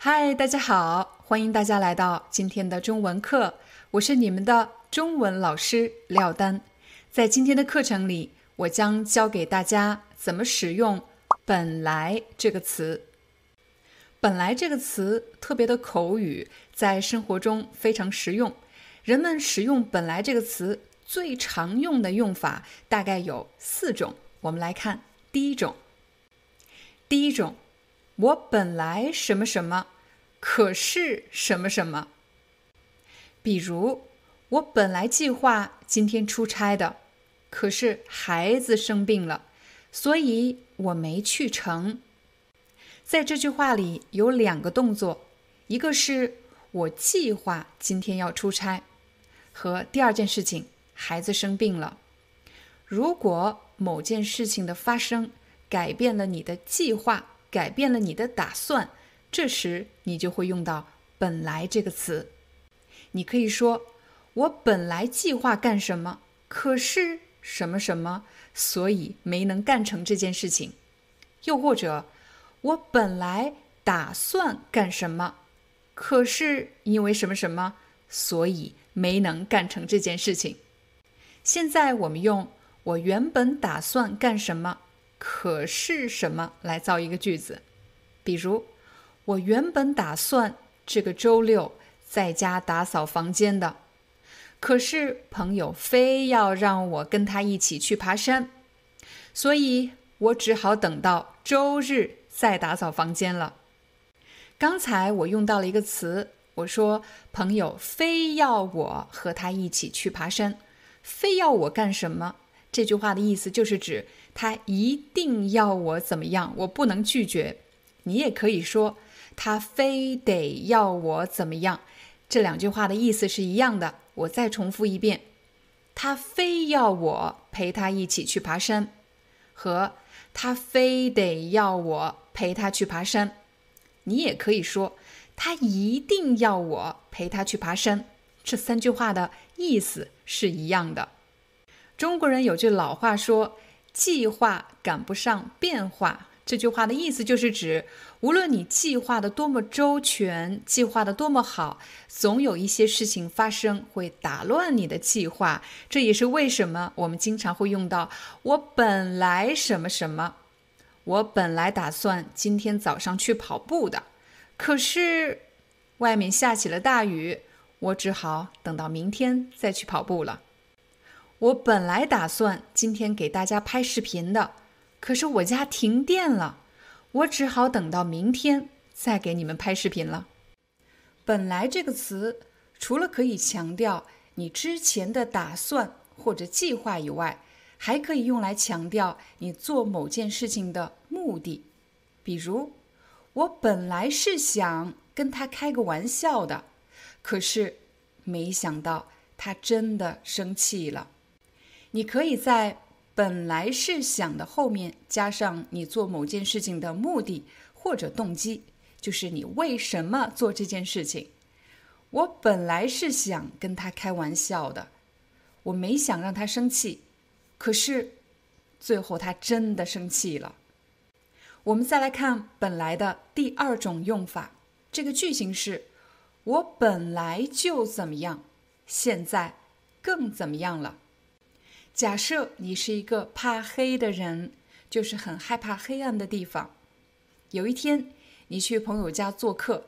嗨，大家好，欢迎大家来到今天的中文课，我是你们的中文老师廖丹。在今天的课程里，我将教给大家怎么使用“本来”这个词。本来这个词特别的口语，在生活中非常实用。人们使用“本来”这个词最常用的用法大概有四种。我们来看第一种。第一种。我本来什么什么，可是什么什么。比如，我本来计划今天出差的，可是孩子生病了，所以我没去成。在这句话里有两个动作，一个是我计划今天要出差，和第二件事情孩子生病了。如果某件事情的发生改变了你的计划。改变了你的打算，这时你就会用到“本来”这个词。你可以说：“我本来计划干什么，可是什么什么，所以没能干成这件事情。”又或者：“我本来打算干什么，可是因为什么什么，所以没能干成这件事情。”现在我们用“我原本打算干什么”。可是什么来造一个句子？比如，我原本打算这个周六在家打扫房间的，可是朋友非要让我跟他一起去爬山，所以我只好等到周日再打扫房间了。刚才我用到了一个词，我说朋友非要我和他一起去爬山，非要我干什么？这句话的意思就是指他一定要我怎么样，我不能拒绝。你也可以说他非得要我怎么样。这两句话的意思是一样的。我再重复一遍：他非要我陪他一起去爬山，和他非得要我陪他去爬山。你也可以说他一定要我陪他去爬山。这三句话的意思是一样的。中国人有句老话说：“计划赶不上变化。”这句话的意思就是指，无论你计划的多么周全，计划的多么好，总有一些事情发生会打乱你的计划。这也是为什么我们经常会用到“我本来什么什么”。我本来打算今天早上去跑步的，可是外面下起了大雨，我只好等到明天再去跑步了。我本来打算今天给大家拍视频的，可是我家停电了，我只好等到明天再给你们拍视频了。本来这个词除了可以强调你之前的打算或者计划以外，还可以用来强调你做某件事情的目的。比如，我本来是想跟他开个玩笑的，可是没想到他真的生气了。你可以在“本来是想”的后面加上你做某件事情的目的或者动机，就是你为什么做这件事情。我本来是想跟他开玩笑的，我没想让他生气，可是最后他真的生气了。我们再来看“本来”的第二种用法，这个句型是：我本来就怎么样，现在更怎么样了。假设你是一个怕黑的人，就是很害怕黑暗的地方。有一天，你去朋友家做客，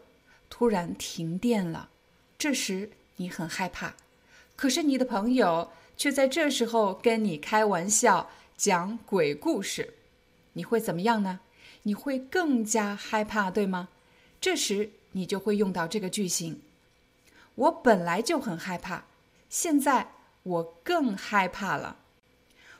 突然停电了，这时你很害怕。可是你的朋友却在这时候跟你开玩笑，讲鬼故事，你会怎么样呢？你会更加害怕，对吗？这时你就会用到这个句型：我本来就很害怕，现在我更害怕了。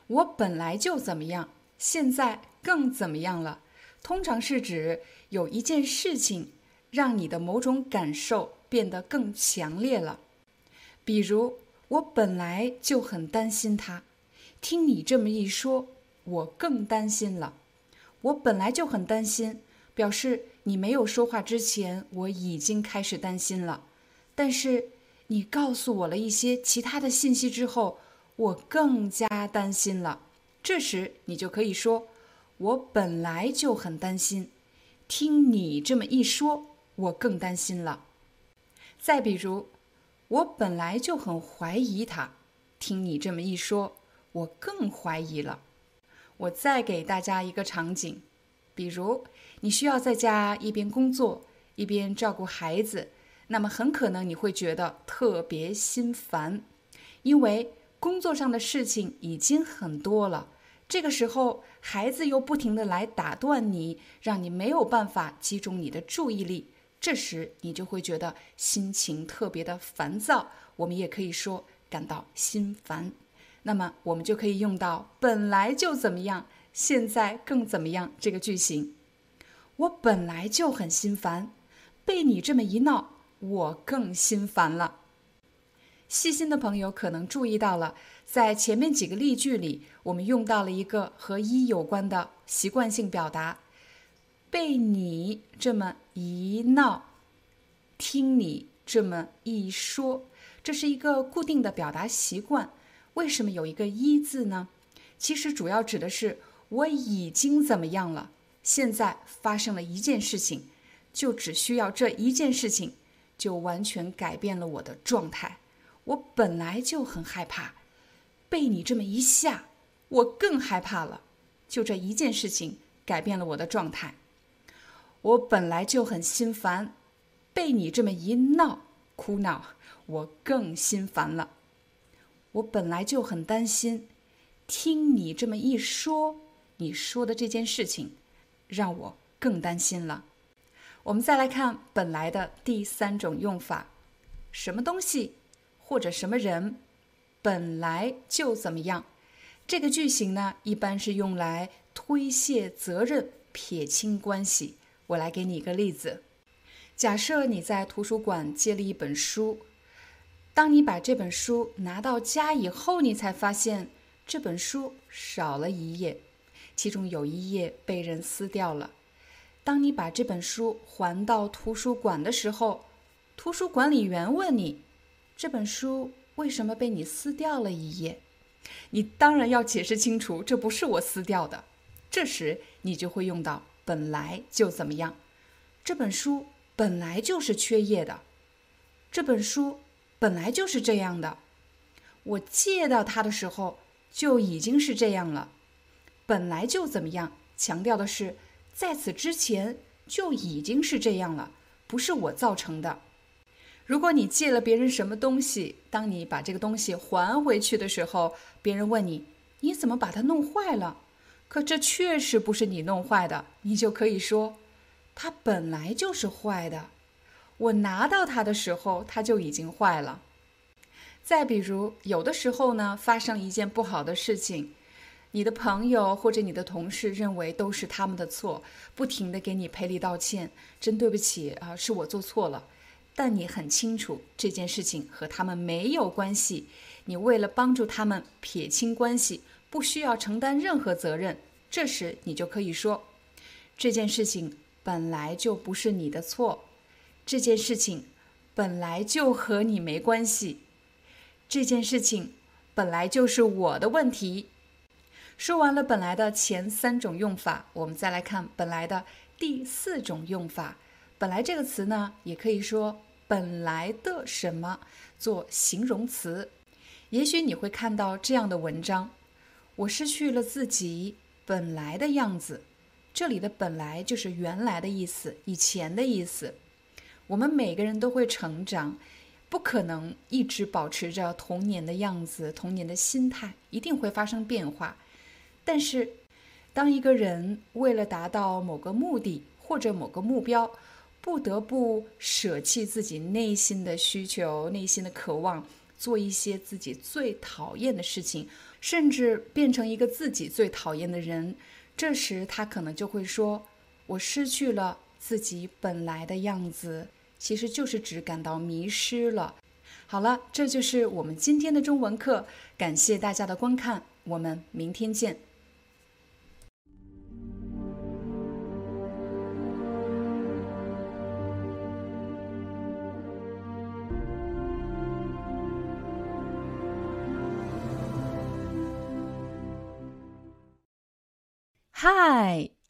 我本来就怎么样，现在更怎么样了。通常是指有一件事情让你的某种感受变得更强烈了。比如，我本来就很担心他，听你这么一说，我更担心了。我本来就很担心，表示你没有说话之前，我已经开始担心了。但是你告诉我了一些其他的信息之后，我更加担心了。这时你就可以说：“我本来就很担心，听你这么一说，我更担心了。”再比如，我本来就很怀疑他，听你这么一说，我更怀疑了。我再给大家一个场景，比如你需要在家一边工作一边照顾孩子，那么很可能你会觉得特别心烦，因为工作上的事情已经很多了。这个时候，孩子又不停的来打断你，让你没有办法集中你的注意力，这时你就会觉得心情特别的烦躁。我们也可以说感到心烦。那么我们就可以用到“本来就怎么样，现在更怎么样”这个句型。我本来就很心烦，被你这么一闹，我更心烦了。细心的朋友可能注意到了，在前面几个例句里，我们用到了一个和一有关的习惯性表达，“被你这么一闹，听你这么一说”，这是一个固定的表达习惯。为什么有一个“一”字呢？其实主要指的是我已经怎么样了。现在发生了一件事情，就只需要这一件事情，就完全改变了我的状态。我本来就很害怕，被你这么一下，我更害怕了。就这一件事情改变了我的状态。我本来就很心烦，被你这么一闹、哭闹，我更心烦了。我本来就很担心，听你这么一说，你说的这件事情，让我更担心了。我们再来看本来的第三种用法，什么东西或者什么人本来就怎么样？这个句型呢，一般是用来推卸责任、撇清关系。我来给你一个例子：假设你在图书馆借了一本书。当你把这本书拿到家以后，你才发现这本书少了一页，其中有一页被人撕掉了。当你把这本书还到图书馆的时候，图书管理员问你：“这本书为什么被你撕掉了一页？”你当然要解释清楚，这不是我撕掉的。这时你就会用到“本来就怎么样”，这本书本来就是缺页的，这本书。本来就是这样的，我借到它的时候就已经是这样了。本来就怎么样，强调的是在此之前就已经是这样了，不是我造成的。如果你借了别人什么东西，当你把这个东西还回去的时候，别人问你你怎么把它弄坏了，可这确实不是你弄坏的，你就可以说它本来就是坏的。我拿到它的时候，它就已经坏了。再比如，有的时候呢，发生一件不好的事情，你的朋友或者你的同事认为都是他们的错，不停的给你赔礼道歉，真对不起啊，是我做错了。但你很清楚这件事情和他们没有关系，你为了帮助他们撇清关系，不需要承担任何责任。这时你就可以说，这件事情本来就不是你的错。这件事情本来就和你没关系，这件事情本来就是我的问题。说完了本来的前三种用法，我们再来看本来的第四种用法。本来这个词呢，也可以说本来的什么做形容词。也许你会看到这样的文章：我失去了自己本来的样子。这里的本来就是原来的意思，以前的意思。我们每个人都会成长，不可能一直保持着童年的样子、童年的心态，一定会发生变化。但是，当一个人为了达到某个目的或者某个目标，不得不舍弃自己内心的需求、内心的渴望，做一些自己最讨厌的事情，甚至变成一个自己最讨厌的人。这时他可能就会说：“我失去了自己本来的样子。”其实就是指感到迷失了。好了，这就是我们今天的中文课，感谢大家的观看，我们明天见。